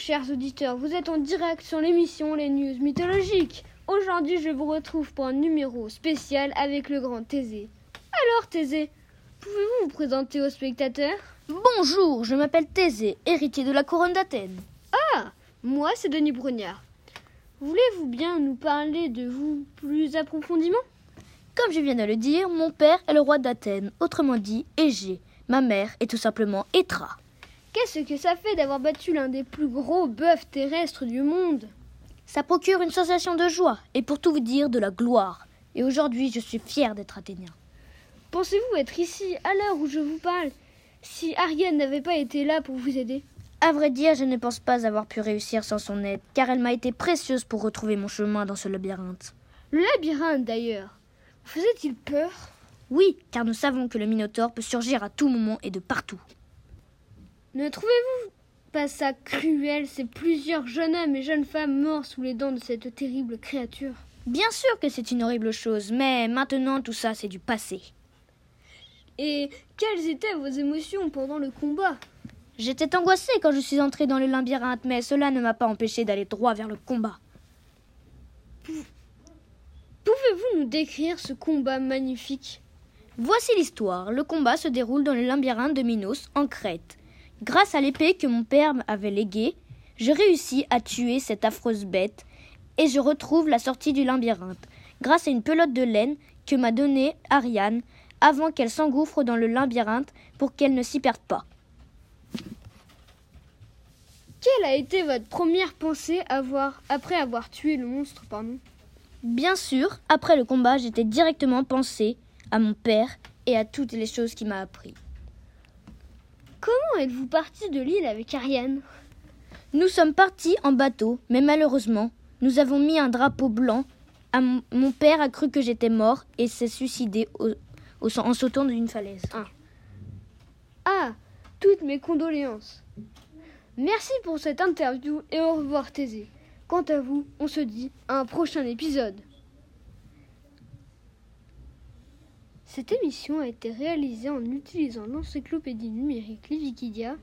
chers auditeurs, vous êtes en direct sur l'émission Les News Mythologiques. Aujourd'hui, je vous retrouve pour un numéro spécial avec le grand Thésée. Alors, Thésée, pouvez-vous vous présenter aux spectateurs? Bonjour, je m'appelle Thésée, héritier de la couronne d'Athènes. Ah, moi, c'est Denis Brognard. Voulez-vous bien nous parler de vous plus approfondément Comme je viens de le dire, mon père est le roi d'Athènes, autrement dit Égée. Ma mère est tout simplement Étra. Qu'est-ce que ça fait d'avoir battu l'un des plus gros bœufs terrestres du monde? Ça procure une sensation de joie et pour tout vous dire de la gloire. Et aujourd'hui, je suis fier d'être athénien. Pensez-vous être ici à l'heure où je vous parle si Ariane n'avait pas été là pour vous aider? À vrai dire, je ne pense pas avoir pu réussir sans son aide, car elle m'a été précieuse pour retrouver mon chemin dans ce labyrinthe. Le labyrinthe d'ailleurs, vous faisait-il peur? Oui, car nous savons que le Minotaure peut surgir à tout moment et de partout. Ne trouvez-vous pas ça cruel, ces plusieurs jeunes hommes et jeunes femmes morts sous les dents de cette terrible créature Bien sûr que c'est une horrible chose, mais maintenant tout ça c'est du passé. Et quelles étaient vos émotions pendant le combat? J'étais angoissée quand je suis entrée dans le labyrinthe, mais cela ne m'a pas empêché d'aller droit vers le combat. Pouvez-vous nous décrire ce combat magnifique? Voici l'histoire. Le combat se déroule dans le labyrinthe de Minos, en Crète. Grâce à l'épée que mon père avait léguée, je réussis à tuer cette affreuse bête et je retrouve la sortie du labyrinthe grâce à une pelote de laine que m'a donnée Ariane avant qu'elle s'engouffre dans le labyrinthe pour qu'elle ne s'y perde pas. Quelle a été votre première pensée avoir, après avoir tué le monstre pardon? Bien sûr, après le combat, j'étais directement pensé à mon père et à toutes les choses qu'il m'a appris. Comment êtes-vous parti de l'île avec Ariane? Nous sommes partis en bateau, mais malheureusement, nous avons mis un drapeau blanc. Mon, père a cru que j'étais mort et s'est suicidé en sautant d'une falaise. Ah. ah, toutes mes condoléances. Merci pour cette interview et au revoir Thésée. Quant à vous, on se dit à un prochain épisode. Cette émission a été réalisée en utilisant l'encyclopédie numérique Livikidia,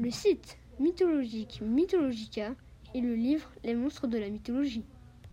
le site mythologique Mythologica et le livre Les monstres de la mythologie.